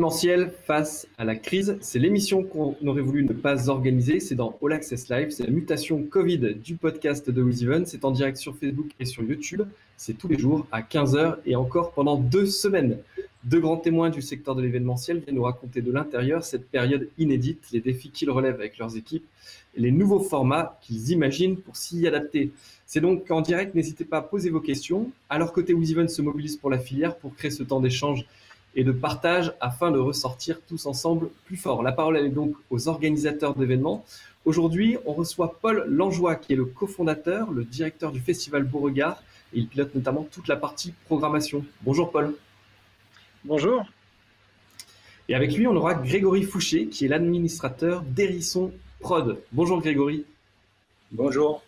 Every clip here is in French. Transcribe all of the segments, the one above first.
L'événementiel face à la crise, c'est l'émission qu'on aurait voulu ne pas organiser. C'est dans All Access Live. C'est la mutation Covid du podcast de WizEven. C'est en direct sur Facebook et sur YouTube. C'est tous les jours à 15h et encore pendant deux semaines. Deux grands témoins du secteur de l'événementiel viennent nous raconter de l'intérieur cette période inédite, les défis qu'ils relèvent avec leurs équipes et les nouveaux formats qu'ils imaginent pour s'y adapter. C'est donc en direct, n'hésitez pas à poser vos questions. Leur côté, WizEven se mobilise pour la filière pour créer ce temps d'échange et de partage afin de ressortir tous ensemble plus fort. La parole est donc aux organisateurs d'événements. Aujourd'hui, on reçoit Paul Langeois, qui est le cofondateur, le directeur du festival Beauregard, et il pilote notamment toute la partie programmation. Bonjour Paul. Bonjour. Et avec lui, on aura Grégory Fouché, qui est l'administrateur d'Hérisson Prod. Bonjour Grégory. Bonjour.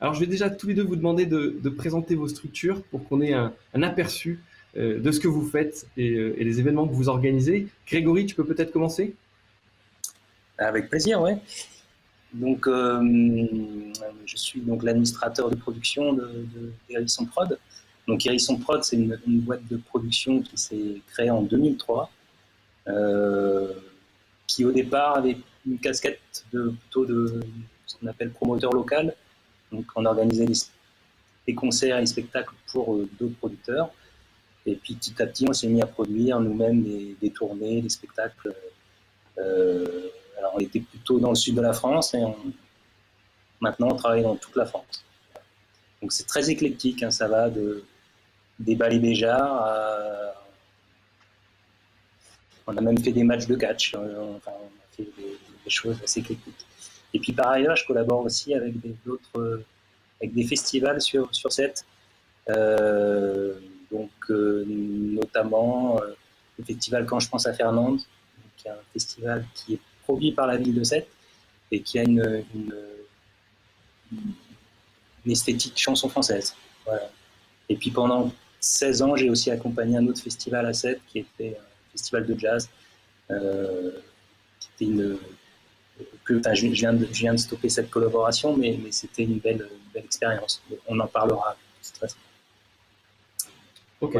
Alors, je vais déjà tous les deux vous demander de, présenter vos structures pour qu'on ait un, un aperçu euh, de ce que vous faites euh, et, les événements que vous organisez. Grégory, tu peux peut-être commencer? Avec plaisir, oui. Donc, euh, je suis donc l'administrateur de production de, de Prod. Donc, Hérisson Prod, c'est une, boîte de production qui s'est créée en 2003, qui au départ avait une casquette de, plutôt de ce qu'on appelle promoteur local. Donc, on organisait des, concerts et des spectacles pour d'autres producteurs. Et puis petit à petit, on s'est mis à produire nous-mêmes des, tournées, des spectacles. Euh, alors on était plutôt dans le sud de la France et maintenant on travaille dans toute la France. Donc c'est très éclectique, hein, ça va de des balaybéjards à... On a même fait des matchs de catch, euh, on a fait des, choses assez éclectiques. Et puis par ailleurs, je collabore aussi avec d'autres, avec des festivals sur, sur cette. Euh, donc euh, notamment euh, le festival Quand je pense à Fernande, qui est un festival qui est produit par la ville de Sète et qui a une, esthétique chanson française. Et puis pendant 16 ans, j'ai aussi accompagné un autre festival à Sète qui était un festival de jazz. Euh, qui était une, je, viens de, stopper cette collaboration, mais, c'était une belle, expérience. On en parlera. Très, Ok.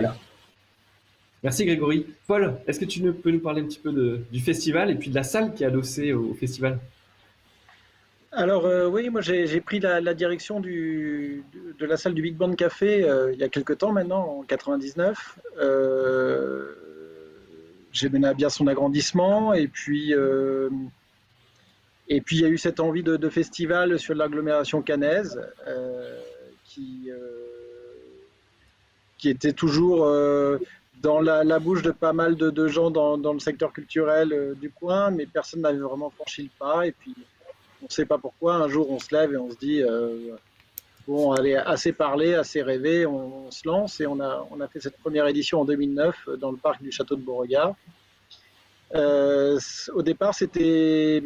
Merci Grégory. Paul, est-ce que tu peux nous parler un petit peu du festival et puis de la salle qui est adossée au, festival? Alors euh, oui, moi j'ai pris la, direction de, la salle du Big Band Café euh, il y a quelques temps maintenant, en 99. Euh, j'ai mené à bien son agrandissement et puis et puis il y a eu cette envie de, de festival sur l'agglomération cannaise qui qui était toujours euh, dans la, bouche de pas mal de, gens dans, le secteur culturel euh, du coin, mais personne n'avait vraiment franchi le pas. Et puis, on ne sait pas pourquoi, un jour on se lève et on se dit, euh, bon, allez, assez parlé, assez rêvé, on, se lance. Et on a, on a fait cette première édition en 2009 dans le parc du château de Beauregard. au départ, c'était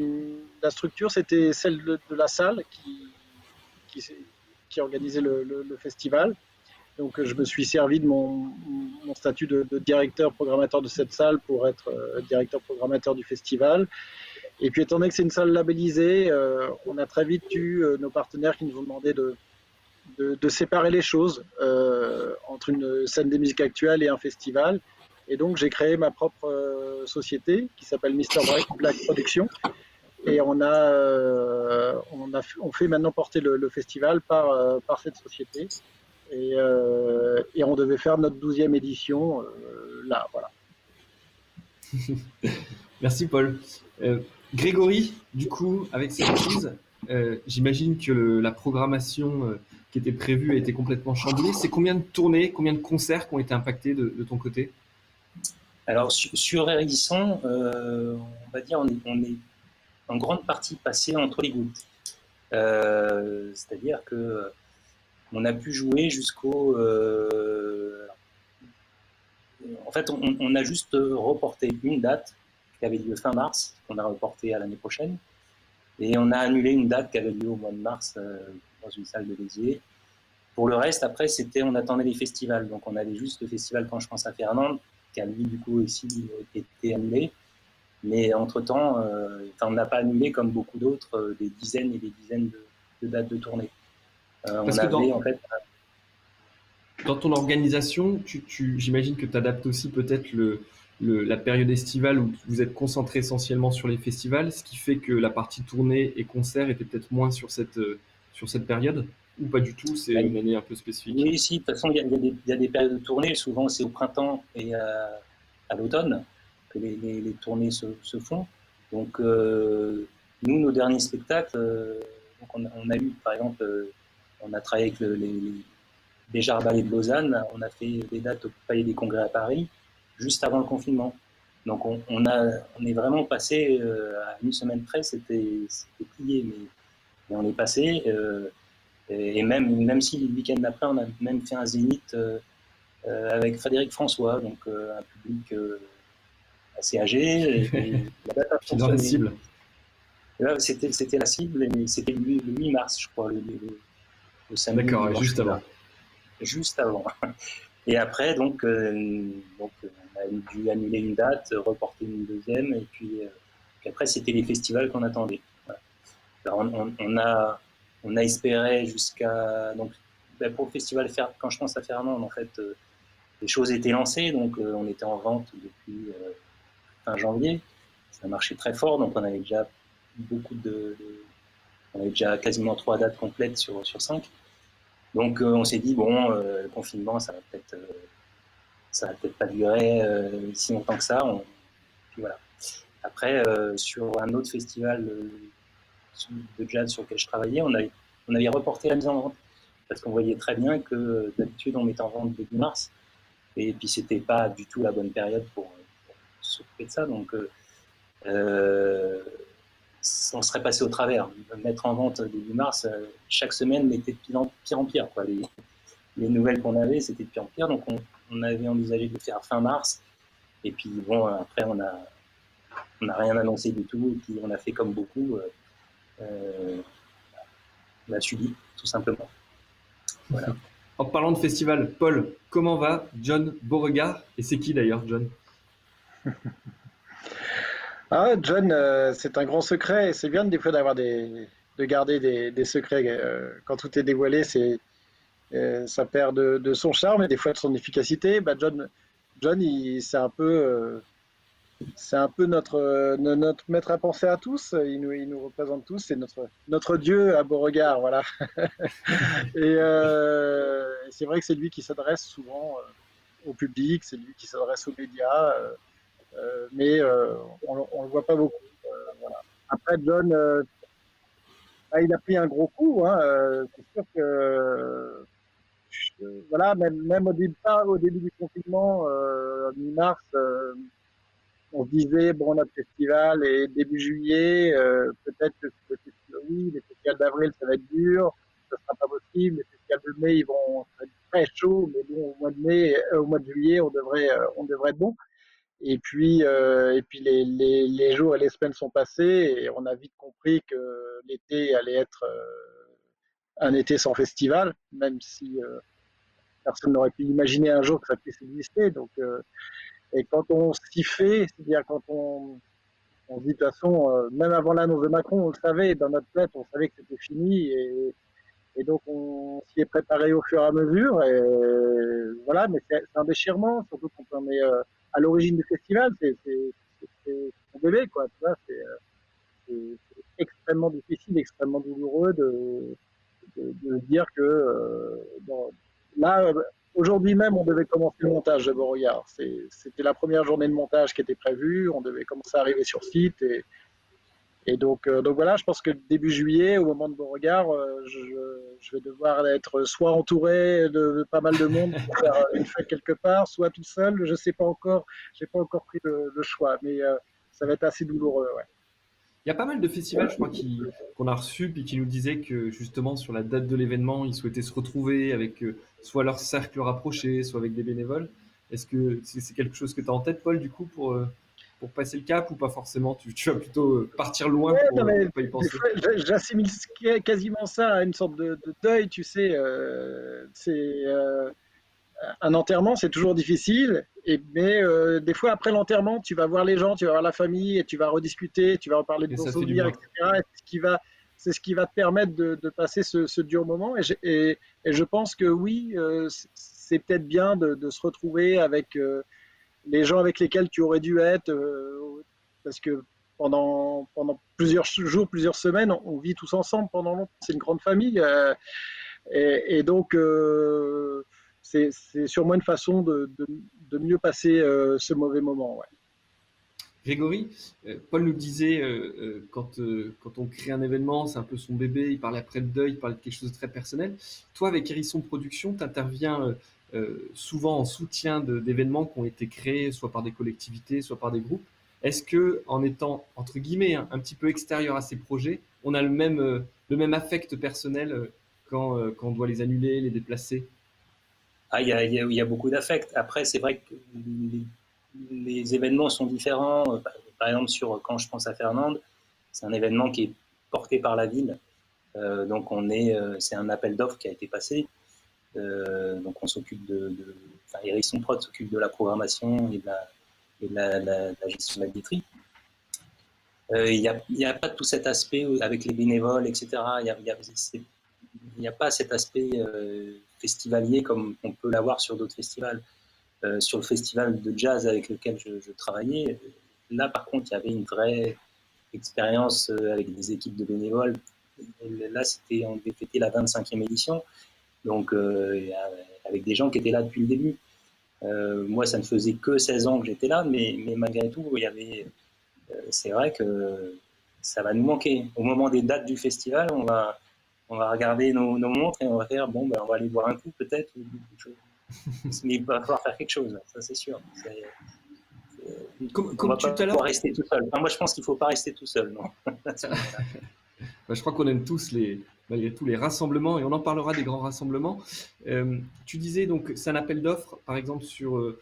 la structure, c'était celle de, la salle qui, qui, organisait le festival. Donc je me suis servi de mon, statut de, directeur programmateur de cette salle pour être euh, directeur programmateur du festival. Et puis étant donné que c'est une salle labellisée, euh, on a très vite eu euh, nos partenaires qui nous ont demandé de, séparer les choses entre une scène des musiques actuelles et un festival. Et donc j'ai créé ma propre société qui s'appelle Mr. Black Production. Et on a, on fait maintenant porter le, festival par cette société. Euh, et, on devait faire notre douzième édition euh, là, voilà. Merci Paul. Euh, Grégory, du coup, avec cette crise, j'imagine que la programmation qui était prévue a été complètement chamboulée. C'est combien de tournées, combien de concerts qui ont été impactés de, ton côté? Alors sur, Hérisson, on va dire on est, on est, en grande partie passé entre les gouttes. C'est-à-dire que on a pu jouer jusqu'au. Euh, en fait, on, a juste reporté une date qui avait lieu fin mars, qu'on a reporté à l'année prochaine, et on a annulé une date qui avait lieu au mois de mars euh, dans une salle de Béziers. Pour le reste, après, c'était on attendait les festivals. Donc, on avait juste le festival quand je pense à Fernande, qui a lui, du coup, aussi été annulé. Mais entre-temps, euh, on n'a pas annulé, comme beaucoup d'autres, des dizaines et des dizaines de dates de tournée. Euh, Parce que dans, en fait, dans ton organisation, tu, j'imagine que tu adaptes aussi peut-être le, la période estivale où vous êtes concentré essentiellement sur les festivals, ce qui fait que la partie tournée et concert était peut-être moins sur cette, sur cette période ou pas du tout C'est une année un peu spécifique? Oui, si, de toute façon, il y, a des périodes de tournée. Souvent, c'est au printemps et à, l'automne que les, tournées se, font. Donc, euh, nous, nos derniers spectacles, euh, on, a, eu, par exemple, euh, on a travaillé avec les, les Ballet de Lausanne, on a fait des dates au Palais des Congrès à Paris, juste avant le confinement. Donc, on, a, on est vraiment passé à une semaine près, c'était plié, mais, mais, on est passé. Et même, même si le week-end d'après, on a même fait un zénith euh, euh, avec Frédéric François, donc euh, un public assez âgé. Et, dans la cible. C'était, la cible, et c'était le, 8 mars, je crois, le, le, samedi. D'accord, juste avant. Juste avant. Et après, donc, donc, on a dû annuler une date, reporter une deuxième, et puis, après, c'était les festivals qu'on attendait. on, a, on a espéré jusqu'à donc ben, pour le festival quand je pense à Fernand en fait euh, les choses étaient lancées donc euh, on était en vente depuis euh, fin janvier ça marchait très fort donc on avait déjà beaucoup de, on avait déjà quasiment trois dates complètes sur sur cinq donc on s'est dit bon le confinement ça va peut-être ça va peut-être pas durer si longtemps que ça. Après sur un autre festival de jazz sur lequel je travaillais, on avait, on avait reporté la mise en vente. Parce qu'on voyait très bien que d'habitude on mettait en vente début mars. Et puis c'était pas du tout la bonne période pour, s'occuper de ça. Donc euh, euh, on serait passé au travers. Mettre en vente début mars, euh, chaque semaine était de pire en pire. En pire quoi. Les, les nouvelles qu'on avait, c'était de pire en pire. Donc on, on, avait envisagé de faire fin mars. Et puis bon, après on a on n'a rien annoncé du tout. Et puis on a fait comme beaucoup. Euh, l'a subi, tout simplement. En parlant de festival, Paul, comment va John Beauregard? Et c'est qui d'ailleurs, John? ah, John, euh, c'est un grand secret. C'est bien des fois d'avoir des, de garder des, secrets. Euh, quand tout est dévoilé, c'est ça perd de, son charme et des fois de son efficacité. Bah, John, John, c'est un peu c'est un peu notre, notre maître à penser à tous. Il nous, il nous représente tous. C'est notre, notre Dieu à Beauregard. Voilà. Euh, et c'est vrai que c'est lui qui s'adresse souvent euh, au public, c'est lui qui s'adresse aux médias, euh, mais on ne le voit pas beaucoup. Après, John, bah, il a pris un gros coup. Hein, c'est sûr que voilà, même, même au, début, au début du confinement, mi-mars, on se disait, bon, notre festival est début juillet, euh, peut-être que le festival, oui, les festivals d'avril, ça va être dur, ça sera pas possible, les festivals de mai, ils vont être très chauds, mais bon, au mois de mai, euh, au mois de juillet, on devrait, euh, on devrait être bon. Et puis, et puis les, les, les, jours et les semaines sont passés et on a vite compris que l'été allait être un été sans festival, même si personne n'aurait pu imaginer un jour que ça puisse exister. Donc, et quand on s'y fait, c'est-à-dire quand on, on dit de toute façon, euh, même avant l'annonce de Macron, on le savait, dans notre tête, on savait que c'était fini. Et, et, donc on s'y est préparé au fur et à mesure. Et voilà, mais c'est un déchirement, surtout quand on est euh, à l'origine du festival, c'est son bébé, quoi. Tu euh, c'est extrêmement difficile, extrêmement douloureux de, de, de dire que bon, là, Aujourd'hui même, on devait commencer le montage de Beauregard. C'était la première journée de montage qui était prévue. On devait commencer à arriver sur site. Et, et donc, euh, donc voilà, je pense que début juillet, au moment de Beauregard, euh, je, vais devoir être soit entouré de, pas mal de monde pour faire une fête quelque part, soit tout seul. Je ne sais pas encore. J'ai pas encore pris le, choix, mais euh, ça va être assez douloureux. Il y a pas mal de festivals, je crois, qu'on a reçus puis qui nous disaient que justement sur la date de l'événement, ils souhaitaient se retrouver avec euh, soit leur cercle rapproché, soit avec des bénévoles. Est-ce que c'est quelque chose que tu as en tête, Paul, du coup, pour, euh, pour passer le cap ou pas forcément tu, vas plutôt euh, partir loin pour, ne pas y penser J'assimile quasiment ça à une sorte de, deuil, tu sais. c'est un enterrement, c'est toujours difficile. Et, mais euh, des fois, après l'enterrement, tu vas voir les gens, tu vas voir la famille, et tu vas rediscuter, tu vas reparler de ton souvenirs, etc. c'est ce qui va, c'est ce qui va te permettre de, passer ce, dur moment. Et, et, je pense que oui, euh, c'est peut-être bien de, se retrouver avec, euh, les gens avec lesquels tu aurais dû être, parce que pendant, plusieurs jours, plusieurs semaines, on, vit tous ensemble pendant longtemps. C'est une grande famille. Et, donc, c'est sûrement une façon de, mieux passer ce mauvais moment. Grégory, euh, Paul nous disait, euh, euh, quand, on crée un événement, c'est un peu son bébé, il parlait après de deuil, il parlait de quelque chose de très personnel. Toi, avec Hérisson Production, tu interviens souvent en soutien d'événements qui ont été créés, soit par des collectivités, soit par des groupes. Est-ce que, en étant, entre guillemets, un petit peu extérieur à ces projets, on a le même, le même affect personnel quand, quand on doit les annuler, les déplacer? Ah, il y, a, y, y a beaucoup d'affect. Après, c'est vrai que les les événements sont différents. Euh, par exemple, sur, quand je pense à Fernande, c'est un événement qui est porté par la ville. Euh, donc, on est, euh, c'est un appel d'offres qui a été passé. Donc, on s'occupe de, de enfin, Prod s'occupe de la programmation et de la, gestion de la billetterie. Il n'y a, pas tout cet aspect avec les bénévoles, etc. Il n'y a, pas cet aspect festivalier comme on peut l'avoir sur d'autres festivals. Euh, sur le festival de jazz avec lequel je, travaillais. Là, par contre, il y avait une vraie expérience euh, avec des équipes de bénévoles. Là, c'était, on fêter la 25e édition, donc euh, avec des gens qui étaient là depuis le début. moi, ça ne faisait que 16 ans que j'étais là, mais, mais, malgré tout, il y avait. c'est vrai que ça va nous manquer. Au moment des dates du festival, on va, on va regarder nos, montres et on va faire bon, ben, on va aller boire un coup peut-être, mais il va falloir faire quelque chose, ça c'est sûr. Comme, comme tu pas rester tout seul. moi, je pense qu'il ne faut pas rester tout seul, non. Bah, je crois qu'on aime tous les, malgré tous les rassemblements, et on en parlera des grands rassemblements. Euh, tu disais donc, c'est un appel d'offres, par exemple sur, euh,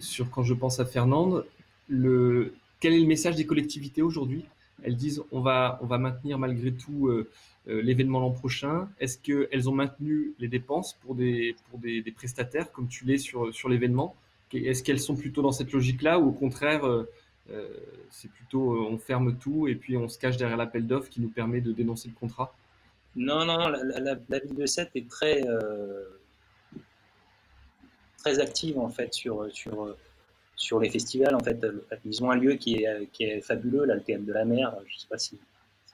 sur quand je pense à Fernande. Le, quel est le message des collectivités aujourd'hui? Elles disent on va, on va maintenir malgré tout euh, euh, l'événement l'an prochain Est-ce qu'elles ont maintenu les dépenses pour des, pour des, prestataires comme tu l'es sur, sur l'événement? Est-ce qu'elles sont plutôt dans cette logique-là ou au contraire, euh, euh, c'est plutôt on ferme tout et puis on se cache derrière l'appel d'offres qui nous permet de dénoncer le contrat? Non, non, la, ville de Sète est très, très active en fait sur, sur, sur les festivals. En fait, ils ont un lieu qui est, qui est fabuleux, là, le de la Mer. Je ne sais pas si,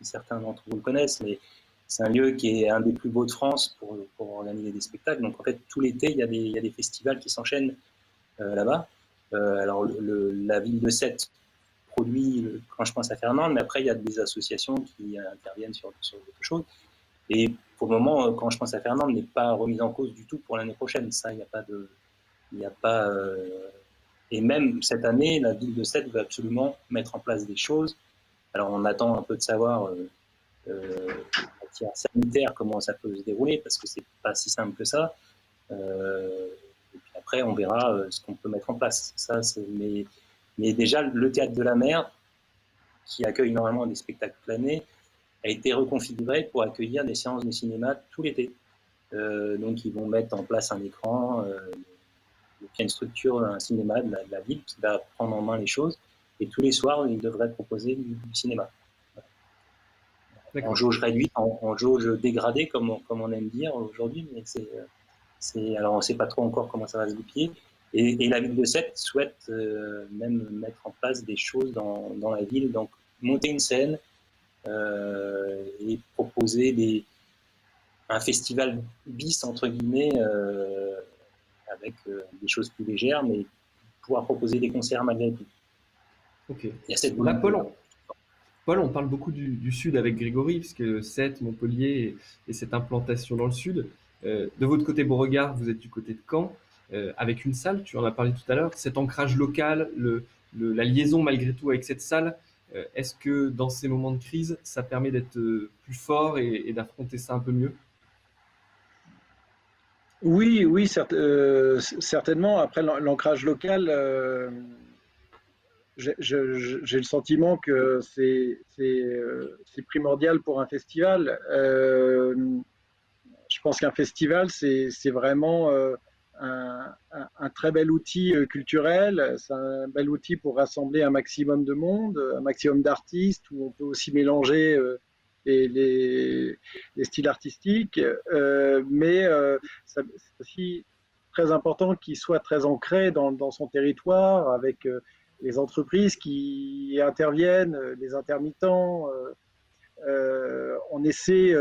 certains d'entre vous le connaissent, mais c'est un lieu qui est un des plus beaux de France pour, pour organiser des spectacles. Donc en fait, tout l'été, il, il, y a des festivals qui s'enchaînent euh, là-bas. Euh, alors la ville de Sète produit, quand je pense à Fernand, mais après il y a des associations qui interviennent sur, sur autre chose. Et pour le moment, euh, quand je pense à Fernand, n'est pas remise en cause du tout pour l'année prochaine. Ça, il n'y a pas de, il a pas. et même cette année, la ville de Sète veut absolument mettre en place des choses. Alors on attend un peu de savoir euh, matière sanitaire, comment ça peut se dérouler, parce que c'est pas si simple que ça. Euh, et puis après, on verra euh, ce qu'on peut mettre en place. Ça, mais, mais déjà, le théâtre de la mer, qui accueille normalement des spectacles planés, a été reconfiguré pour accueillir des séances de cinéma tout l'été. Euh, donc, ils vont mettre en place un écran. Euh, il y a une structure, un cinéma de la, ville qui va prendre en main les choses. Et tous les soirs, ils devraient proposer du cinéma en jauge réduite, en, jauge dégradée, comme on, comme on aime dire aujourd'hui, mais c'est, alors on ne sait pas trop encore comment ça va se goupiller. Et, la ville de Sète souhaite euh, même mettre en place des choses dans, dans, la ville, donc monter une scène et proposer des, un festival bis, entre guillemets, euh, avec des choses plus légères, mais pouvoir proposer des concerts malgré tout. Ok. Il y a cette Paul, on parle beaucoup du, sud avec Grégory, puisque Sète, Montpellier et, cette implantation dans le sud. Euh, de votre côté Beauregard, vous êtes du côté de Caen, euh, avec une salle, tu en as parlé tout à l'heure, cet ancrage local, la liaison malgré tout avec cette salle, euh, est-ce que dans ces moments de crise, ça permet d'être plus fort et, d'affronter ça un peu mieux? Oui, oui, certainement. Après, l'ancrage local j'ai le sentiment que c'est euh, primordial pour un festival. Euh, je pense qu'un festival, c'est vraiment euh, un, très bel outil culturel. C'est un bel outil pour rassembler un maximum de monde, un maximum d'artistes, où on peut aussi mélanger les, les, les, styles artistiques. mais c'est aussi très important qu'il soit très ancré dans son territoire, avec les entreprises qui interviennent, les intermittents. on essaie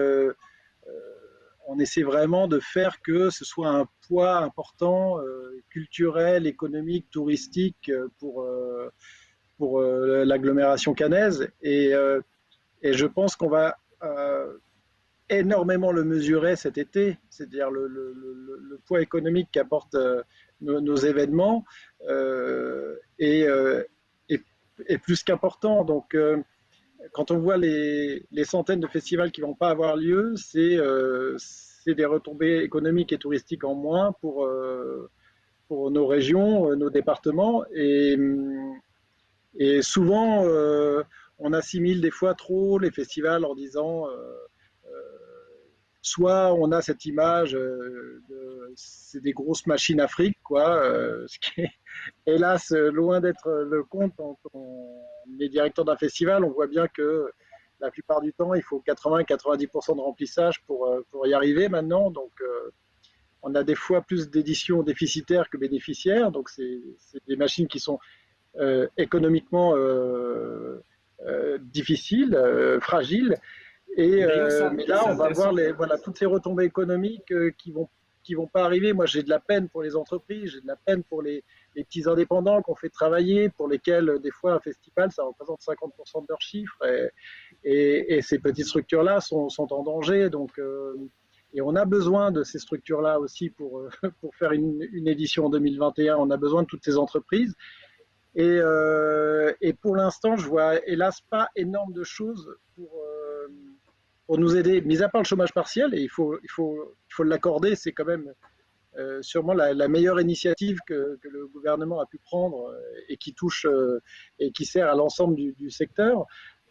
on essaie vraiment de faire que ce soit un poids important, euh, culturel, économique, touristique euh, pour, euh, pour l'agglomération canaise. Et, et, je pense qu'on va énormément le mesurer cet été, c'est-à-dire le, poids économique qu'apportent nos, événements est, est, plus qu'important. Donc, quand on voit les, centaines de festivals qui vont pas avoir lieu, c'est des retombées économiques et touristiques en moins pour, euh, nos régions, euh, nos départements. Et, souvent, euh, on assimile des fois trop les festivals en disant soit on a cette image c'est des grosses machines afriques, quoi, ce qui hélas loin d'être le compte quand on est directeur d'un festival. On voit bien que la plupart du temps, il faut 80-90% de remplissage pour, euh, pour y arriver maintenant. Donc, euh, on a des fois plus d'éditions déficitaires que bénéficiaires. Donc, c'est des machines qui sont euh, économiquement difficiles, fragiles. Et mais là, on va voir les, voilà, toutes ces retombées économiques qui vont qui vont pas arriver. Moi, j'ai de la peine pour les entreprises, j'ai de la peine pour les, les petits indépendants qu'on fait travailler, pour lesquels des fois un festival, ça représente 50% de leur chiffre. Et, ces petites structures-là sont, en danger. Donc, euh, et on a besoin de ces structures-là aussi pour, euh, pour faire une, édition en 2021. On a besoin de toutes ces entreprises. Et, euh, et pour l'instant, je vois hélas pas énorme de choses pour, pour nous aider, mis à part le chômage partiel, et il faut, il faut, il faut l'accorder, c'est quand même sûrement la, meilleure initiative que, le gouvernement a pu prendre et qui touche et qui sert à l'ensemble du, secteur.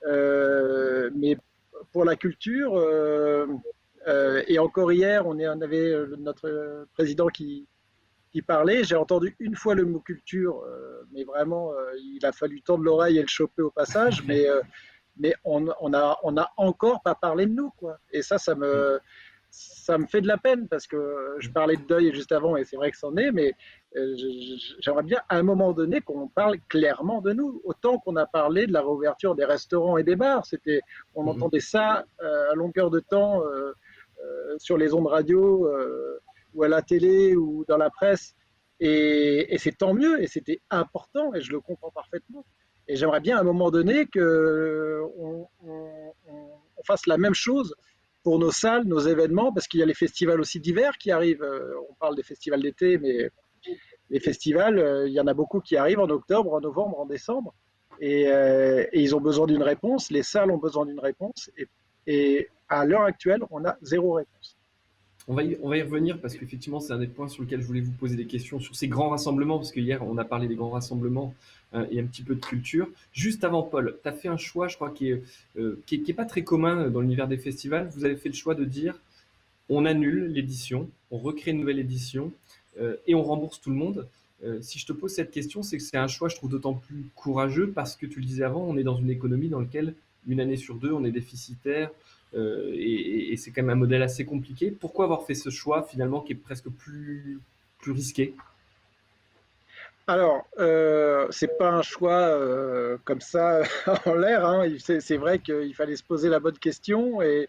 Euh, mais pour la culture, euh, euh, et encore hier, on avait notre président qui, qui parlait. J'ai entendu une fois le mot culture, mais vraiment, il a fallu tendre l'oreille et le choper au passage. Mais, mais on, on, a, on a encore pas parlé de nous, quoi. Et ça, ça me, ça me fait de la peine parce que je parlais de deuil juste avant et c'est vrai que c'en est, mais euh, j'aimerais bien à un moment donné qu'on parle clairement de nous, autant qu'on a parlé de la réouverture des restaurants et des bars. C'était, on mhm. entendait ça euh, à longueur de temps euh, sur les ondes radio ou à la télé ou dans la presse, et, c'est tant mieux et c'était important et je le comprends parfaitement. Et j'aimerais bien à un moment donné que on fasse la même chose pour nos salles, nos événements, parce qu'il y a les festivals aussi d'hiver qui arrivent. Euh, on parle des festivals d'été, mais les festivals, euh, il y en a beaucoup qui arrivent en octobre, en novembre, en décembre. Euh, et, ils ont besoin d'une réponse, les salles ont besoin d'une réponse. Et, à l'heure actuelle, on a zéro réponse. On va, y, on va y revenir parce qu'effectivement, c'est un des points sur lesquels je voulais vous poser des questions sur ces grands rassemblements, parce que hier, on a parlé des grands rassemblements euh, et un petit peu de culture. Juste avant, Paul, tu as fait un choix, je crois, euh, qui est, pas très commun dans l'univers des festivals. Vous avez fait le choix de dire on annule l'édition, on recrée une nouvelle édition euh, et on rembourse tout le monde. si je te pose cette question, c'est que c'est un choix, je trouve, d'autant plus courageux parce que tu le disais avant, on est dans une économie dans laquelle une année sur deux, on est déficitaire et, et c'est quand même un modèle assez compliqué. Pourquoi avoir fait ce choix finalement qui est presque plus, plus risqué? Alors, euh, c'est pas un choix euh, comme ça en l'air. Hein. C'est vrai qu'il fallait se poser la bonne question et,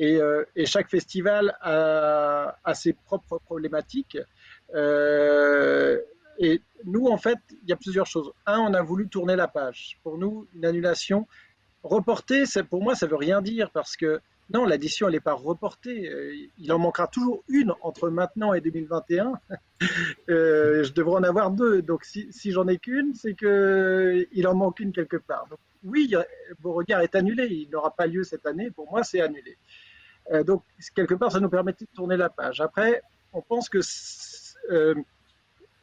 euh, chaque festival a, ses propres problématiques. Euh, et nous, en fait, il y a plusieurs choses. Un, on a voulu tourner la page. Pour nous, une annulation reportée, pour moi, ça veut rien dire parce que non, l'addition, n'est pas reportée. Euh, il en manquera toujours une entre maintenant et 2021. euh, je devrais en avoir deux. Donc, si, j'en ai qu'une, c'est qu'il en manque une quelque part. Donc, oui, Beauregard est annulé. Il n'aura pas lieu cette année. Pour moi, c'est annulé. Euh, donc, quelque part, ça nous permettait de tourner la page. Après, on pense que euh,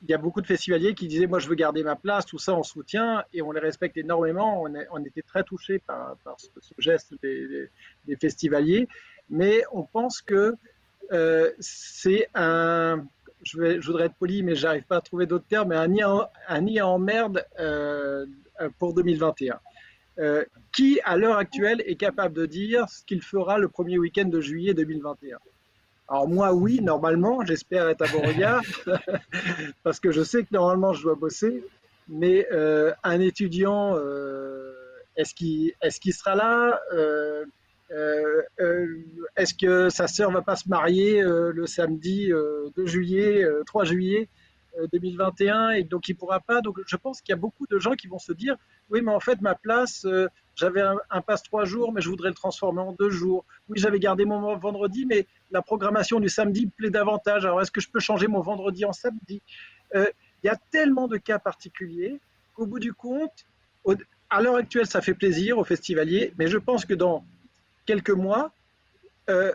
il y a beaucoup de festivaliers qui disaient moi je veux garder ma place, tout ça on soutient et on les respecte énormément. On, était très touchés par, ce, geste des, festivaliers, mais on pense que euh, c'est un, je, voudrais être poli, mais j'arrive pas à trouver d'autres termes, mais un nid, un nid à emmerde euh, pour 2021. Euh, qui, à l'heure actuelle, est capable de dire ce qu'il fera le premier week-end de juillet 2021 Alors moi, oui, normalement, j'espère être à Beauregard, parce que je sais que normalement, je dois bosser. Mais euh, un étudiant, euh, est-ce qu'il est sera là euh, Est-ce que sa sœur va pas se marier le samedi 2 juillet, 3 juillet? 2021 et donc il pourra pas. Donc je pense qu'il y a beaucoup de gens qui vont se dire oui mais en fait ma place j'avais un, un, passe trois jours mais je voudrais le transformer en deux jours. Oui j'avais gardé mon vendredi mais la programmation du samedi me plaît davantage. Alors est-ce que je peux changer mon vendredi en samedi? Il y a tellement de cas particuliers qu'au bout du compte, à l'heure actuelle, ça fait plaisir aux festivaliers, mais je pense que dans quelques mois, euh,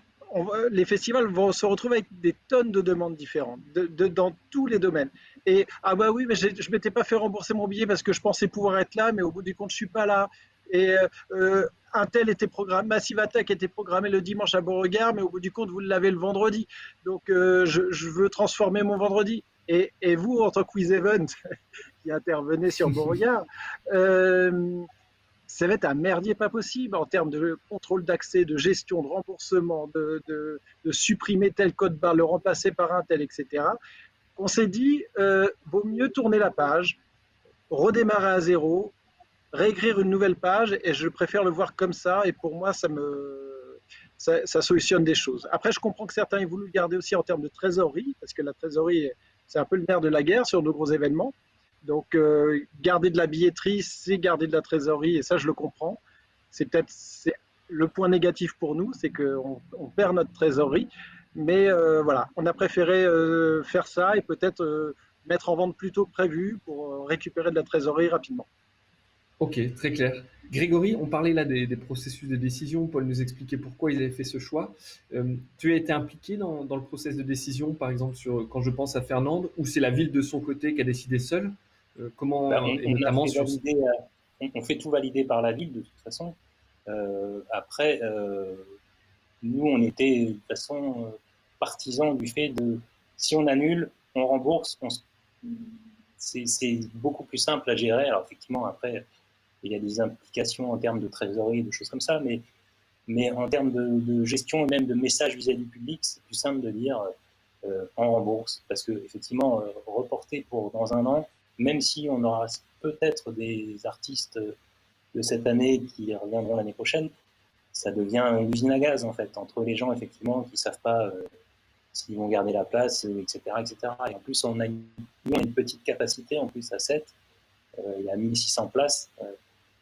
les festivals vont se retrouver avec des tonnes de demandes différentes de, dans tous les domaines. Et ah bah oui, mais je ne m'étais pas fait rembourser mon billet parce que je pensais pouvoir être là, mais au bout du compte, je suis pas là. Et euh, un tel était programmé, Massive Attack était programmé le dimanche à Beauregard, mais au bout du compte, vous l'avez le vendredi. Donc euh, je, je, veux transformer mon vendredi. Et, vous, en tant que Quiz Event, qui intervenez sur Beauregard, euh, ça va être un merdier pas possible en termes de contrôle d'accès, de gestion, de remboursement, de, supprimer tel code barre, le remplacer par un tel, etc. On s'est dit, euh, vaut mieux tourner la page, redémarrer à zéro, réécrire une nouvelle page, et je préfère le voir comme ça. Et pour moi, ça me, ça, ça, solutionne des choses. Après, je comprends que certains aient voulu le garder aussi en termes de trésorerie, parce que la trésorerie c'est un peu le nerf de la guerre sur de gros événements. Donc, euh, garder de la billetterie, c'est garder de la trésorerie, et ça, je le comprends. C'est peut-être le point négatif pour nous, c'est qu'on on perd notre trésorerie. Mais euh, voilà, on a préféré euh, faire ça et peut-être mettre en vente plus tôt que prévu pour récupérer de la trésorerie rapidement. Ok, très clair. Grégory, on parlait là des, processus de décision. Paul nous expliquait pourquoi ils avaient fait ce choix. Tu as été impliqué dans, le processus de décision, par exemple, sur, quand je pense à Fernande, ou c'est la ville de son côté qui a décidé seule? Comment, bah, on, fait euh, on, fait tout valider par la ville de toute façon. après, nous, on était de toute façon partisans du fait de si on annule, on rembourse. c'est beaucoup plus simple à gérer. Alors effectivement, après il y a des implications en termes de trésorerie, de choses comme ça, mais, mais en termes de, gestion et même de message vis-à-vis du public, c'est plus simple de dire euh, en rembourse, parce que effectivement, euh, reporter pour dans un an, même si on aura peut-être des artistes de cette année qui reviendront l'année prochaine, ça devient une usine à gaz en fait entre les gens effectivement qui savent pas euh, s'ils vont garder la place, etc., etc. Et en plus, on a une, petite capacité en plus à 7. il y a 1600 places.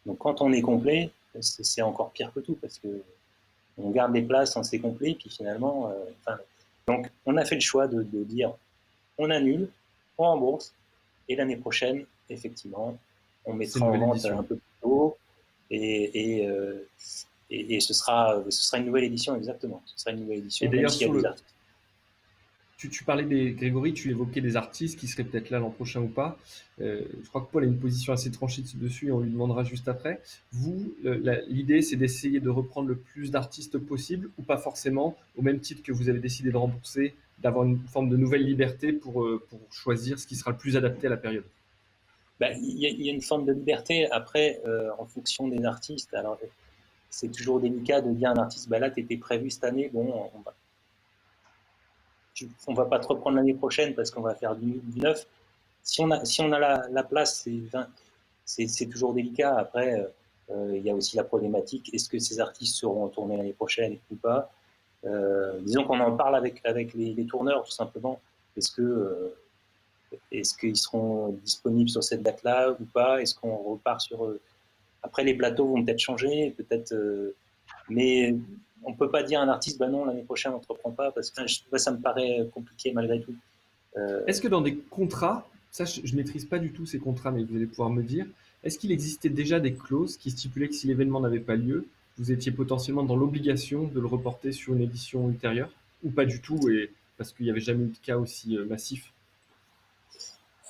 Donc quand on est complet, c'est encore pire que tout parce que on garde des places, on s'est complet, puis finalement, euh, donc on a fait le choix de, dire on annule, on rembourse, et l'année prochaine, effectivement, on mettra en vente un peu plus tôt, et, euh, et, et, ce, sera, ce sera une nouvelle édition, exactement. Ce sera une nouvelle édition, et tu, parlais des Grégory, tu évoquais des artistes qui seraient peut-être là l'an prochain ou pas. Euh, je crois que Paul a une position assez tranchée dessus et on lui demandera juste après. Vous, l'idée, c'est d'essayer de reprendre le plus d'artistes possible ou pas forcément, au même titre que vous avez décidé de rembourser, d'avoir une forme de nouvelle liberté pour, euh, pour choisir ce qui sera le plus adapté à la période ben, Il y, a une forme de liberté après, euh, en fonction des artistes. Alors, c'est toujours délicat de dire à un artiste, ben là, tu étais prévu cette année, bon, on va on va pas te reprendre l'année prochaine parce qu'on va faire du, neuf. Si on a, si on a la, place, c'est toujours délicat. Après, euh, il y a aussi la problématique est-ce que ces artistes seront tournés l'année prochaine ou pas? Disons qu'on en parle avec, les, tourneurs tout simplement. Est-ce que est-ce qu'ils seront disponibles sur cette date-là ou pas? Est-ce qu'on repart sur après les plateaux vont peut-être changer, peut-être, mais on peut pas dire à un artiste, bah non, l'année prochaine, on ne reprend pas, parce que ça me paraît compliqué malgré tout. Euh, est-ce que dans des contrats, ça, je ne maîtrise pas du tout ces contrats, mais vous allez pouvoir me dire, est-ce qu'il existait déjà des clauses qui stipulaient que si l'événement n'avait pas lieu, vous étiez potentiellement dans l'obligation de le reporter sur une édition ultérieure, ou pas du tout, et parce qu'il n'y avait jamais eu de cas aussi euh, massif?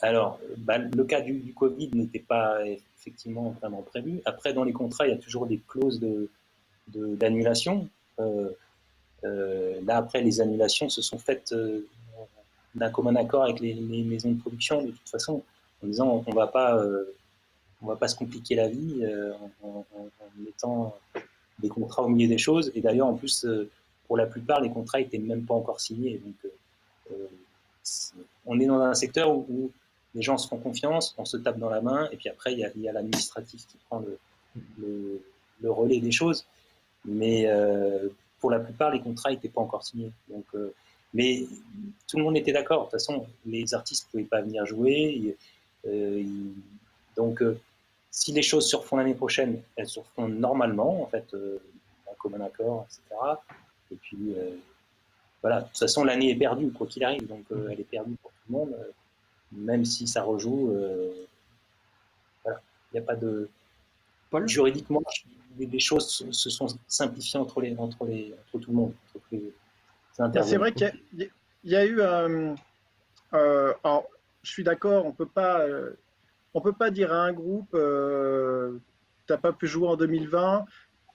Alors, bah, le cas du, Covid n'était pas effectivement vraiment prévu. Après, dans les contrats, il y a toujours des clauses d'annulation. Euh, euh, là, après, les annulations se sont faites d'un commun accord avec les, maisons de production, de toute façon, en disant on va pas, on va pas se compliquer la vie en, mettant des contrats au milieu des choses. Et d'ailleurs, en plus, pour la plupart, les contrats n'étaient même pas encore signés. Donc, on est dans un secteur où, les gens se font confiance, on se tape dans la main, et puis après, il y a, l'administratif qui prend le, relais des choses. Mais pour la plupart, les contrats n'étaient pas encore signés. Donc, mais tout le monde était d'accord. De toute façon, les artistes ne pouvaient pas venir jouer. Euh, donc, euh, si les choses se refont l'année prochaine, elles se refont normalement, en fait, euh, en commun accord, etc. Et puis, voilà, de toute façon, l'année est perdue, quoi qu'il arrive. Donc, elle est perdue pour tout le monde, même si ça rejoue. voilà, il n'y a pas de. Juridiquement, les, choses se sont simplifiées entre, les, entre, les, entre tout le monde. C'est vrai qu'il y, a eu. Euh, euh, je suis d'accord, on peut pas, euh, on peut pas dire à un groupe, tu n'as pas pu jouer en 2020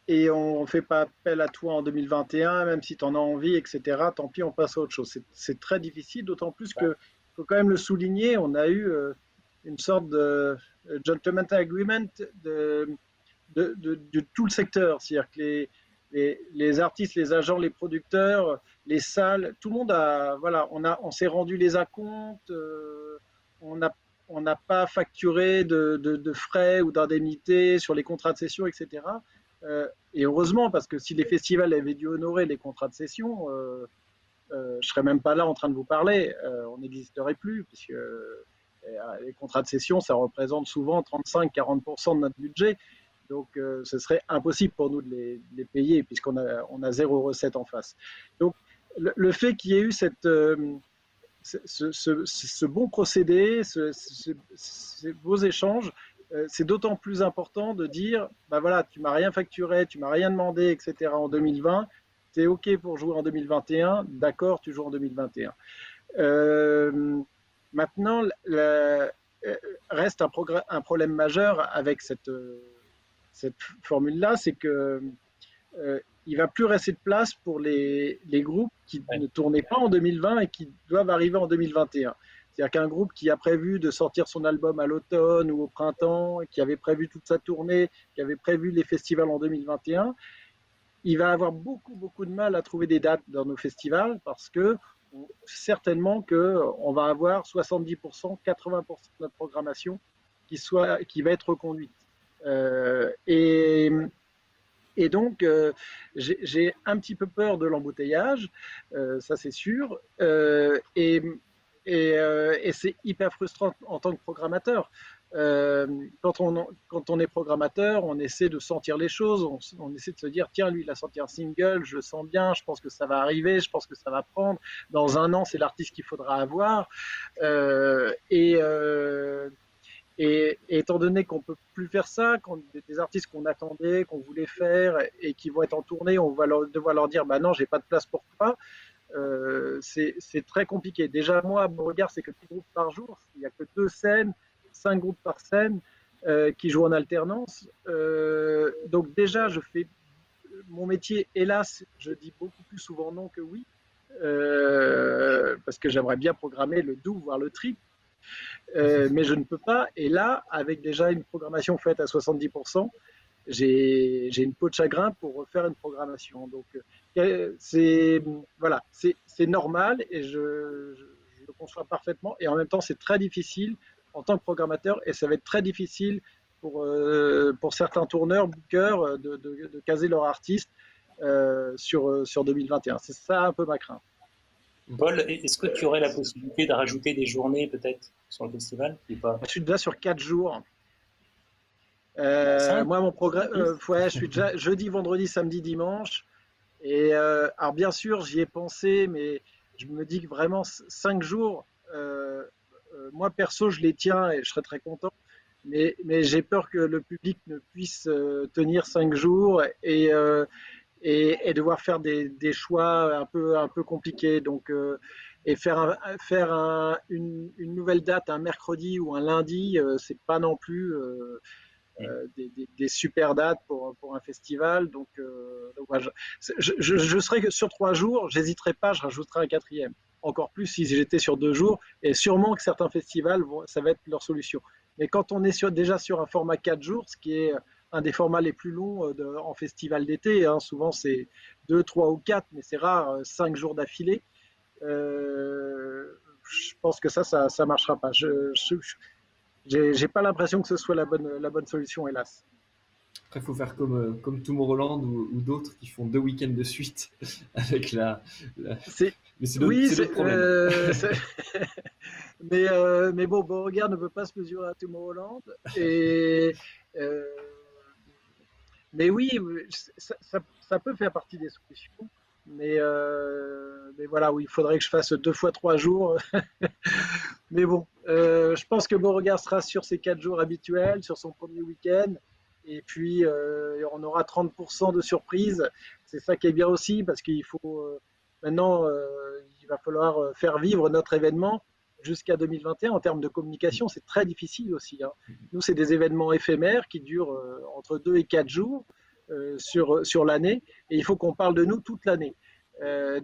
et on fait pas appel à toi en 2021, même si tu en as envie, etc. Tant pis, on passe à autre chose. C'est très difficile, d'autant plus que faut quand même le souligner, on a eu une sorte de gentleman agreement de, tout le secteur, c'est-à-dire que les les, artistes, les agents, les producteurs, les salles, tout le monde a, voilà, on, a, on s'est rendu les acomptes, euh, on n'a on n'a pas facturé de, frais ou d'indemnités sur les contrats de session, etc. Euh, et heureusement, parce que si les festivals avaient dû honorer les contrats de session, euh, euh, je serais même pas là en train de vous parler, on n'existerait plus, puisque les contrats de session, ça représente souvent 35-40% de notre budget. Donc, euh, ce serait impossible pour nous de les, payer puisqu'on a, on a zéro recette en face. Donc, le, fait qu'il y ait eu cette, euh, ce, bon procédé, ces beaux échanges, euh, c'est d'autant plus important de dire, bah voilà, tu m'as rien facturé, tu m'as rien demandé, etc. en 2020, tu es OK pour jouer en 2021, d'accord, tu joues en 2021. maintenant, reste un, problème majeur avec cette formule-là, c'est que euh, il va plus rester de place pour les, groupes qui ne tournaient pas en 2020 et qui doivent arriver en 2021. C'est-à-dire qu'un groupe qui a prévu de sortir son album à l'automne ou au printemps, qui avait prévu toute sa tournée, qui avait prévu les festivals en 2021, il va avoir beaucoup, beaucoup de mal à trouver des dates dans nos festivals parce que certainement qu'on va avoir 70%, 80% de notre programmation qui, soit, qui va être reconduite. Euh, et, et donc, euh, j'ai un petit peu peur de l'embouteillage, euh, ça c'est sûr. et, et, c'est hyper frustrant en tant que programmateur. quand, on, quand on est programmateur, on essaie de sentir les choses, on, essaie de se dire tiens, lui, il a sorti un single, je le sens bien, je pense que ça va arriver, je pense que ça va prendre. Dans un an, c'est l'artiste qu'il faudra avoir. et et, étant donné qu'on peut plus faire ça, quand des artistes qu'on attendait, qu'on voulait faire et qui vont être en tournée, on va devoir leur dire bah non, j'ai pas de place pour toi. Euh, c'est très compliqué. Déjà, moi, mon regard, c'est que 10 groupes par jour, il n'y a que deux scènes, cinq groupes par scène euh, qui jouent en alternance. Euh, donc déjà, je fais mon métier, hélas, je dis beaucoup plus souvent non que oui, parce que j'aimerais bien programmer le doux, voire le triple. Euh, mais je ne peux pas. Et là, avec déjà une programmation faite à 70%, j'ai une peau de chagrin pour refaire une programmation. Donc, euh, c'est voilà, c'est normal et je, le conçois parfaitement. Et en même temps, c'est très difficile en tant que programmateur et ça va être très difficile pour, euh, pour certains tourneurs, bookers, de, de, de caser leur artiste sur, sur 2021. C'est ça un peu ma crainte. Paul, est-ce que tu aurais la possibilité de rajouter des journées peut-être sur le festival ou pas? Je suis déjà sur 4 jours. Euh, moi, mon programme, euh, je suis déjà jeudi, vendredi, samedi, dimanche. Et euh, alors, bien sûr, j'y ai pensé, mais je me dis que vraiment 5 jours, moi perso, je les tiens et je serais très content. Mais, mais j'ai peur que le public ne puisse tenir 5 jours et, et, devoir faire des, choix un peu, un peu compliqués. Donc, euh, et faire, faire une, nouvelle date un mercredi ou un lundi, euh, c'est pas non plus euh, des, super dates pour, pour un festival. Donc, je, je, serais que sur trois jours, j'hésiterai pas, je rajouterai un quatrième. Encore plus si j'étais sur deux jours. Et sûrement que certains festivals, vont, ça va être leur solution. Mais quand on est sur, déjà sur un format quatre jours, ce qui est un des formats les plus longs en festival d'été. Hein. Souvent, c'est 2, 3 ou 4, mais c'est rare, 5 jours d'affilée. je pense que ça, ça ne marchera pas. Je n'ai pas l'impression que ce soit la bonne, la bonne solution, hélas. Après, il faut faire comme, euh, comme Tomorrowland ou, ou d'autres qui font deux week-ends de suite avec la. C'est... Mais c'est oui, c'est, euh, mais, euh, mais bon, Beauregard ne peut pas se mesurer à Tomorrowland. Et, euh, mais oui, ça, peut faire partie des solutions. Mais, euh, voilà, il faudrait que je fasse deux fois trois jours. mais bon, je pense que Beauregard sera sur ses quatre jours habituels, sur son premier week-end. Et puis, euh, on aura 30% de surprise. C'est ça qui est bien aussi, parce qu'il faut euh, maintenant, euh, il va falloir faire vivre notre événement jusqu'à 2021 en termes de communication. C'est très difficile aussi. Hein. Nous, c'est des événements éphémères qui durent entre 2 et 4 jours sur, sur l'année, et il faut qu'on parle de nous toute l'année.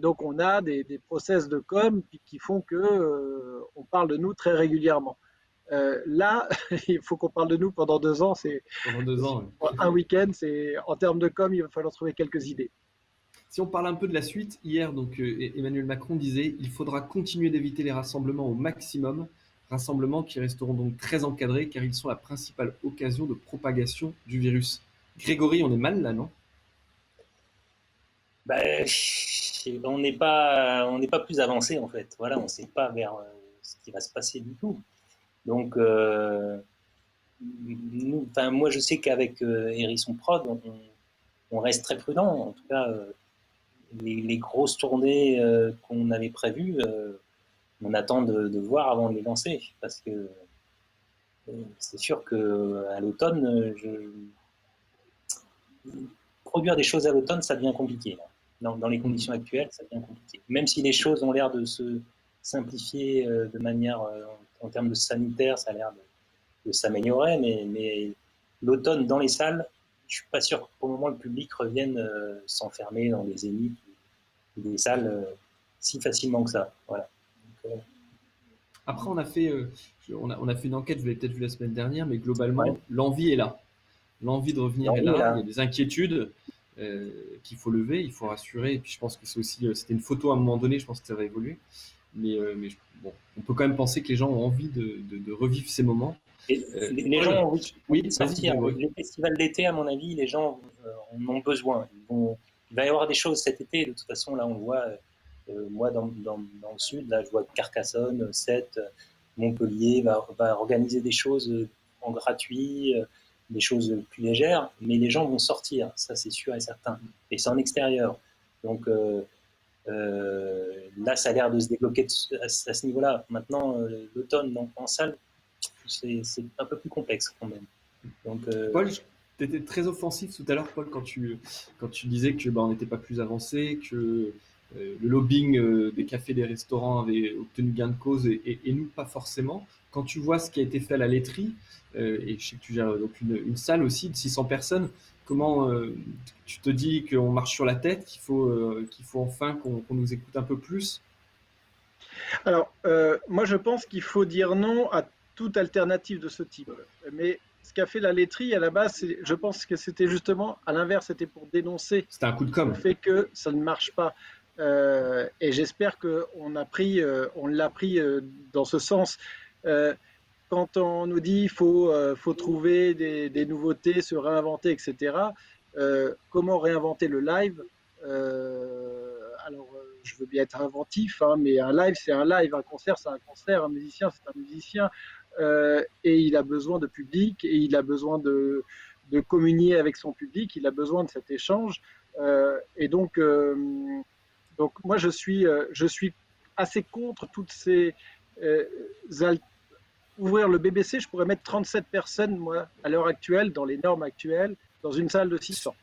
donc, on a des, des, process de com qui font que on parle de nous très régulièrement. Euh, là, il faut qu'on parle de nous pendant deux ans. C'est pendant deux ans. Un week-end, c'est en termes de com, il va falloir trouver quelques idées. Si on parle un peu de la suite, hier, donc euh, Emmanuel Macron disait, il faudra continuer d'éviter les rassemblements au maximum, rassemblements qui resteront donc très encadrés car ils sont la principale occasion de propagation du virus. Grégory, on est mal là, non? Ben, on n'est pas, plus avancé en fait. Voilà, on ne sait pas vers euh, ce qui va se passer du tout. Donc, euh, moi, je sais qu'avec euh, Hérisson Prod, on, reste très prudent. En tout cas, les, grosses tournées qu'on avait prévues, on attend de, voir avant de les lancer. Parce que c'est sûr qu'à l'automne, produire des choses à l'automne, ça devient compliqué. Dans, dans, les conditions actuelles, ça devient compliqué. Même si les choses ont l'air de se simplifier de manière en termes de sanitaire, ça a l'air de, s'améliorer, mais, mais l'automne dans les salles, je suis pas sûr le moment le public revienne euh, s'enfermer dans des élites ou des salles euh, si facilement que ça. Voilà. Euh, Après, on a fait, on a, on, a, fait une enquête, vous l'avez peut-être vu la semaine dernière, mais globalement, l'envie est là. L'envie de revenir est là. Il y a des inquiétudes qu'il faut lever, il faut rassurer. Et puis, je pense que c'est aussi, c'était une photo à un moment donné. Je pense que ça va évoluer. Mais, mais bon, on peut quand même penser que les gens ont envie de, de, revivre ces moments. Euh, les, gens envie oui, de sortir. Le festival d'été, à mon avis, les gens euh, en ont besoin. il va y avoir des choses cet été. De toute façon, là, on voit, euh, moi, dans, dans, dans, le sud, là, je vois Carcassonne, Sète, Montpellier va, va, organiser des choses en gratuit, des choses plus légères, mais les gens vont sortir, ça c'est sûr et certain. Et c'est en extérieur. Donc, euh, là, ça a l'air de se débloquer à, ce niveau-là. Maintenant, euh, l'automne en salle, c'est un peu plus complexe quand même. Donc, euh, Paul, tu étais très offensif tout à l'heure, Paul, quand tu, quand tu disais que bah, on n'était pas plus avancé, que le lobbying des cafés, des restaurants avait obtenu gain de cause et, nous pas forcément. Quand tu vois ce qui a été fait à la laiterie, et je sais que tu gères donc une, une, salle aussi de 600 personnes, comment euh, tu te dis qu'on marche sur la tête, qu'il faut, euh, qu'il faut enfin qu'on nous écoute un peu plus? Alors, euh, moi je pense qu'il faut dire non à toute alternative de ce type. Mais ce qu'a fait la laiterie à la base, je pense que c'était justement à l'inverse, c'était pour dénoncer un coup de com. le fait que ça ne marche pas. et j'espère qu'on a pris, on l'a pris dans ce sens quand on nous dit qu'il faut, euh, faut trouver des, nouveautés, se réinventer, etc., euh, comment réinventer le live? Euh, Alors, je veux bien être inventif, hein, mais un live, c'est un live, un concert, c'est un concert, un musicien, c'est un musicien, et il a besoin de public, et il a besoin de, communier avec son public, il a besoin de cet échange. et donc, donc, moi, je suis, je suis assez contre toutes ces ouvrir le BBC, je pourrais mettre 37 personnes, moi, à l'heure actuelle, dans les normes actuelles, dans une salle de 600.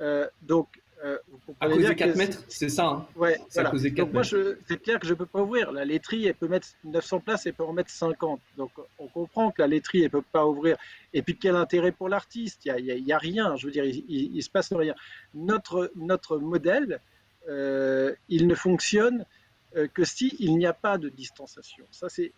Euh, donc, euh, à cause des 4 mètres, c'est ça. Hein ouais, voilà. donc moi, c'est clair que je ne peux pas ouvrir. La laiterie, elle peut mettre 900 places, elle peut en mettre 50. Donc, on comprend que la laiterie, elle peut pas ouvrir. Et puis, quel intérêt pour l'artiste? Il n'y a, rien. Je veux dire, il, ne se passe rien. Notre, notre modèle, euh, il ne fonctionne euh, que s'il n'y a pas de distanciation. Ça, c'est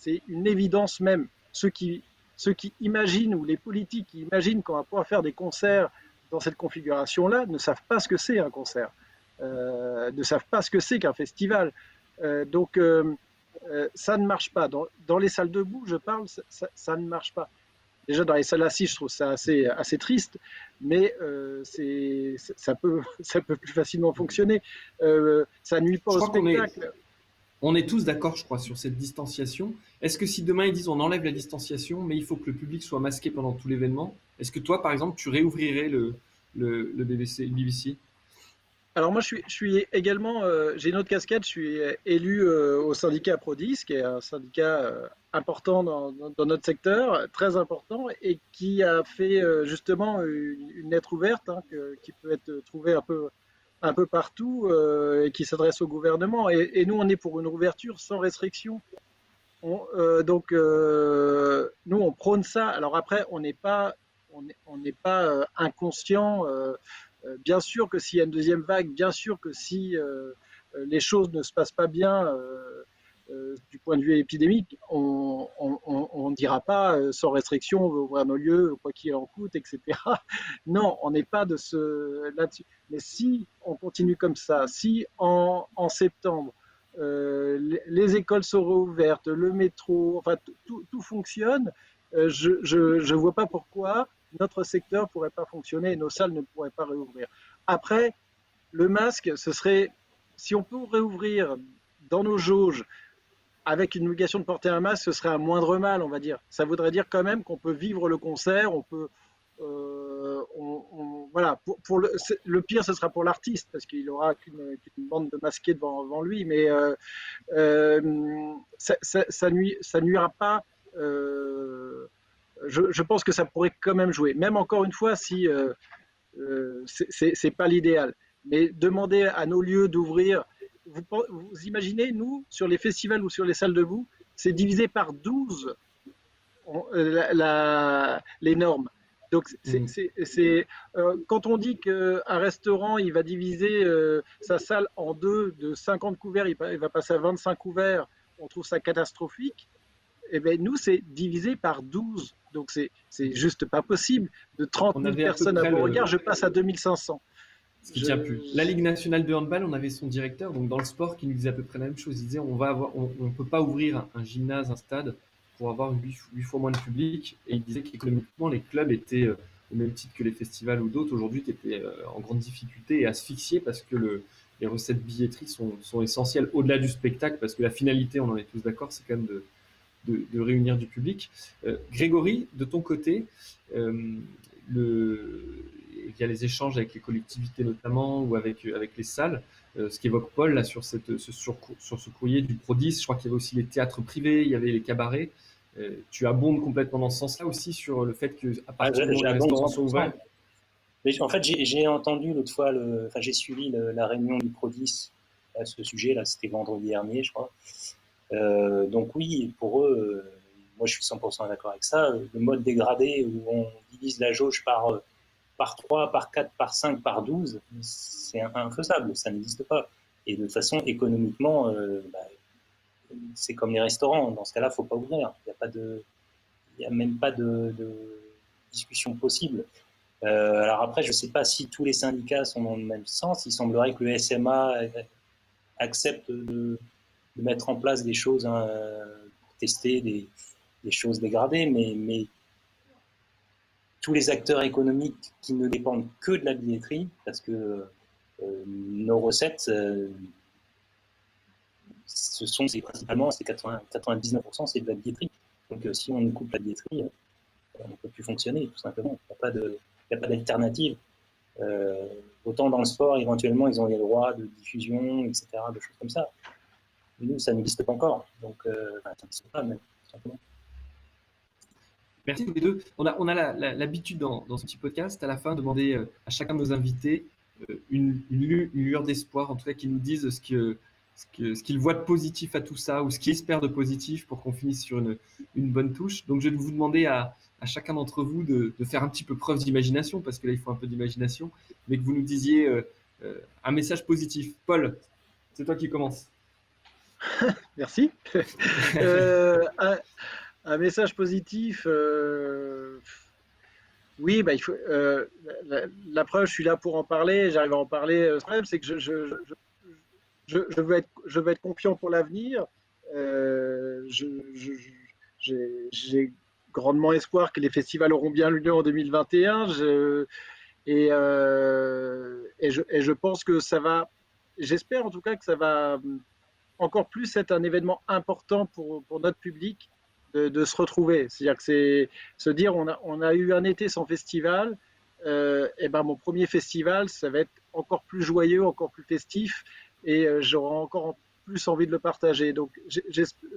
c'est une évidence même. Ceux qui ceux qui imaginent ou les politiques qui imaginent qu'on va pouvoir faire des concerts dans cette configuration-là ne savent pas ce que c'est un concert, euh, ne savent pas ce que c'est qu'un festival. Euh, donc euh, ça ne marche pas. Dans, les salles debout, je parle, ça, ne marche pas. Déjà dans les salles assises, je trouve ça assez, assez triste, mais ça, peut, ça peut plus facilement fonctionner. ça nuit pas au spectacle. On est tous d'accord, je crois, sur cette distanciation. Est-ce que si demain ils disent on enlève la distanciation, mais il faut que le public soit masqué pendant tout l'événement, est-ce que toi, par exemple, tu réouvrirais le, le, BBC, BBC alors moi, je suis, également, euh, j'ai une autre casquette, je suis élu euh, au syndicat Prodis, qui est un syndicat euh, important dans, notre secteur, très important, et qui a fait justement une, lettre ouverte hein, qui peut être trouvée un peu un peu partout et qui s'adresse au gouvernement. Et, nous, on est pour une ouverture sans restriction. Donc, nous, on prône ça. Alors après, on n'est pas, on n'est pas inconscient. bien sûr que s'il y a une deuxième vague, bien sûr que si les choses ne se passent pas bien euh, du point de vue épidémique, on ne dira pas euh, sans restriction, on veut ouvrir nos lieux, quoi qu'il en coûte, etc. Non, on n'est pas de ce là-dessus. Mais si on continue comme ça, si en, septembre, euh, les, écoles sont ouvertes, le métro, enfin tout, fonctionne, je ne vois pas pourquoi notre secteur ne pourrait pas fonctionner et nos salles ne pourraient pas réouvrir. Après, le masque, ce serait, si on peut réouvrir dans nos jauges avec une obligation de porter un masque, ce serait un moindre mal, on va dire. Ça voudrait dire quand même qu'on peut vivre le concert, on peut. Euh, voilà, pour, le, pire, ce sera pour l'artiste, parce qu'il n'aura qu'une bande de masqués devant, lui, mais euh, euh, ça, ça, nuira pas. Je, pense que ça pourrait quand même jouer, même encore une fois, si c'est pas l'idéal. Mais demander à nos lieux d'ouvrir vous, imaginez, nous, sur les festivals ou sur les salles debout, c'est divisé par 12 euh, les normes. Donc, c'est, mm. euh, quand on dit qu'un restaurant, il va diviser euh, sa salle en deux, de 50 couverts, il va, passer à 25 couverts, on trouve ça catastrophique. Eh bien, nous, c'est divisé par 12. Donc, c'est, juste pas possible. De 30 000 personnes à vos regards, je passe à 2500. Ce qui tient plus. La Ligue nationale de handball, on avait son directeur, donc dans le sport, qui nous disait à peu près la même chose. Il disait on va avoir, on, peut pas ouvrir un, gymnase, un stade pour avoir 8, fois moins de public. Et il disait qu'économiquement, les clubs étaient euh, au même titre que les festivals ou d'autres aujourd'hui, qui étaient euh, en grande difficulté et asphyxiés parce que le, les recettes billetterie sont, sont essentielles au-delà du spectacle, parce que la finalité, on en est tous d'accord, c'est quand même de, de, de, réunir du public. Euh, Grégory, de ton côté, le, il y a les échanges avec les collectivités notamment ou avec, avec les salles. Euh, ce qu'évoque Paul là, sur, cette, ce, sur, sur ce courrier du Prodis, je crois qu'il y avait aussi les théâtres privés, il y avait les cabarets. Euh, tu abondes complètement dans ce sens-là aussi sur le fait que à partir du moment où les restaurants sont ouverts. en fait, j'ai entendu l'autre fois, le, enfin, j'ai suivi la réunion du Prodis à ce sujet, là, c'était vendredi dernier, je crois. Euh, donc oui, pour eux, moi je suis 100% d'accord avec ça. Le mode dégradé où on divise la jauge par par 3, par 4, par 5, par 12, c'est infaisable, ça n'existe pas. Et de toute façon, économiquement, euh, bah, c'est comme les restaurants. Dans ce cas-là, il ne faut pas ouvrir. Il n'y a, a même pas de, discussion possible. Euh, alors après, je ne sais pas si tous les syndicats sont dans le même sens. Il semblerait que le SMA accepte de, mettre en place des choses, hein, tester des, choses dégradées, mais, tous les acteurs économiques qui ne dépendent que de la billetterie, parce que euh, nos recettes, euh, ce sont principalement, c'est 99%, c'est de la billetterie. Donc euh, si on coupe la billetterie, on ne peut plus fonctionner, tout simplement. Il n'y a pas d'alternative. autant dans le sport, éventuellement, ils ont les droits de diffusion, etc., de choses comme ça. Nous, ça n'existe pas encore. Donc, ça n'existe pas, même, simplement. Merci tous les deux. On a, on a l'habitude dans, ce petit podcast, à la fin, de demander euh, à chacun de nos invités euh, une, lueur d'espoir, en tout cas, qu'ils nous disent ce que ce qu'ils voient de positif à tout ça ou ce qu'ils espèrent de positif pour qu'on finisse sur une, bonne touche. Donc, je vais vous demander à, chacun d'entre vous de, faire un petit peu preuve d'imagination, parce que là, il faut un peu d'imagination, mais que vous nous disiez euh, un message positif. Paul, c'est toi qui commences. Merci un message positif. Oui, bah, il faut, la, preuve, je suis là pour en parler, j'arrive à en parler. Problème, c'est que je, je, je, je, veux être, je veux être confiant pour l'avenir. J'ai grandement espoir que les festivals auront bien lieu en 2021. Je, et, euh, et, je, et, je, pense que ça va, j'espère en tout cas que ça va encore plus être un événement important pour, notre public de, se retrouver. C'est-à-dire que c'est se dire on a, eu un été sans festival, euh, et ben mon premier festival, ça va être encore plus joyeux, encore plus festif, et euh, j'aurai encore plus envie de le partager. Donc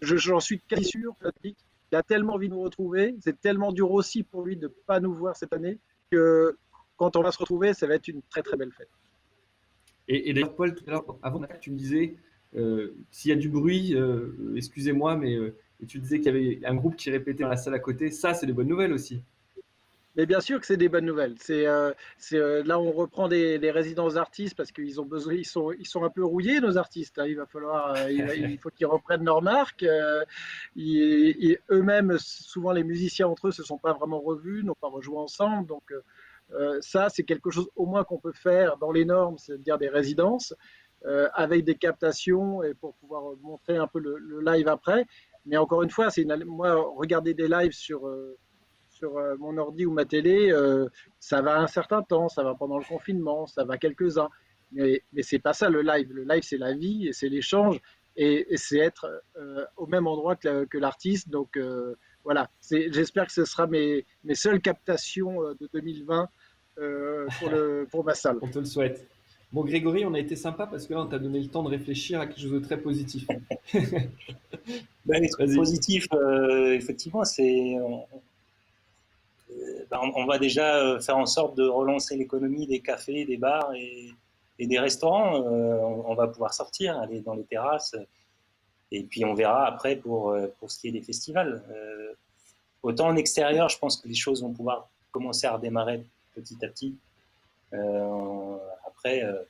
j'en suis quasi sûr, il a tellement envie de nous retrouver, c'est tellement dur aussi pour lui de ne pas nous voir cette année que quand on va se retrouver, ça va être une très très belle fête. Et, d'ailleurs, Paul, tout à l'heure, avant, tu me disais, s'il y a du bruit, euh, excusez-moi, mais euh, tu disais qu'il y avait un groupe qui répétait dans la salle à côté. Ça, c'est des bonnes nouvelles aussi. Mais bien sûr que c'est des bonnes nouvelles. C'est là on reprend des, résidences d'artistes parce qu'ils ont besoin, ils sont, un peu rouillés nos artistes. Hein. Il va falloir, il, faut qu'ils reprennent leurs marques. eux-mêmes, souvent les musiciens entre eux se sont pas vraiment revus, n'ont pas rejoué ensemble. Donc euh, ça, c'est quelque chose au moins qu'on peut faire dans les normes, c'est-à-dire des résidences, euh, avec des captations et pour pouvoir montrer un peu le, live après. Mais encore une fois, c'est moi regarder des lives sur euh, sur mon ordi ou ma télé, ça va un certain temps, ça va pendant le confinement, ça va quelques-uns. Mais, mais c'est pas ça le live. Le live, c'est la vie et c'est l'échange et, c'est être au même endroit que, l'artiste. Donc voilà, j'espère que ce sera mes, mes seules captations de 2020 euh, pour, le, pour ma salle. On te le souhaite. Bon, Grégory, on a été sympa parce que là, on t'a donné le temps de réfléchir à quelque chose de très positif. ben, trucs positifs, euh, effectivement, c'est. On, ben, on, va déjà euh, faire en sorte de relancer l'économie des cafés, des bars et, et des restaurants. on, va pouvoir sortir, aller dans les terrasses. Et puis, on verra après pour, pour ce qui est des festivals. autant en extérieur, je pense que les choses vont pouvoir commencer à redémarrer petit à petit. Euh, après, euh,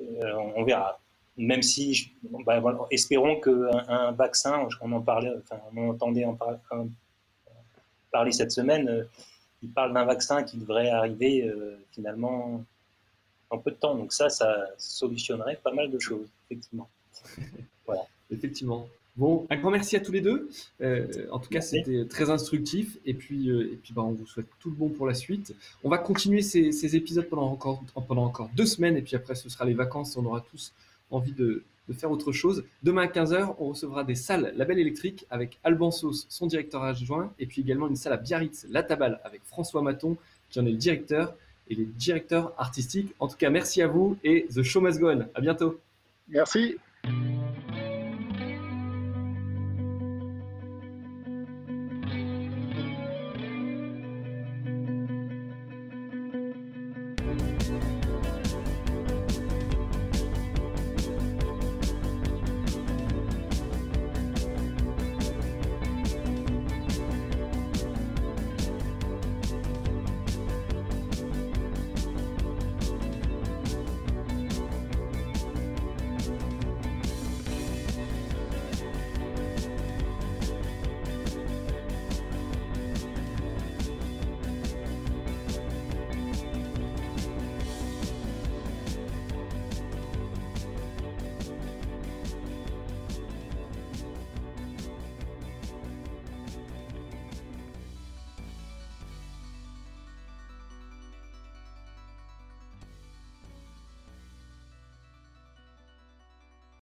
euh, on verra. Même si, bah, espérons qu'un un vaccin, on en parlait, enfin, on entendait en parler cette semaine, il parle d'un vaccin qui devrait arriver finalement en peu de temps. Donc ça, ça solutionnerait pas mal de choses, effectivement. voilà. Effectivement. Bon, un grand merci à tous les deux. Euh, en tout cas, c'était très instructif. Et puis, euh, et puis bah, on vous souhaite tout le bon pour la suite. On va continuer ces, ces, épisodes pendant encore, pendant encore deux semaines. Et puis après, ce sera les vacances. On aura tous envie de, de faire autre chose. Demain à 15h, on recevra des salles Label Électrique avec Alban Sauce, son directeur adjoint. Et puis également une salle à Biarritz, La Tabale, avec François Maton, qui en est le directeur et les directeurs artistiques. En tout cas, merci à vous et The Show Must Go On. À bientôt. Merci.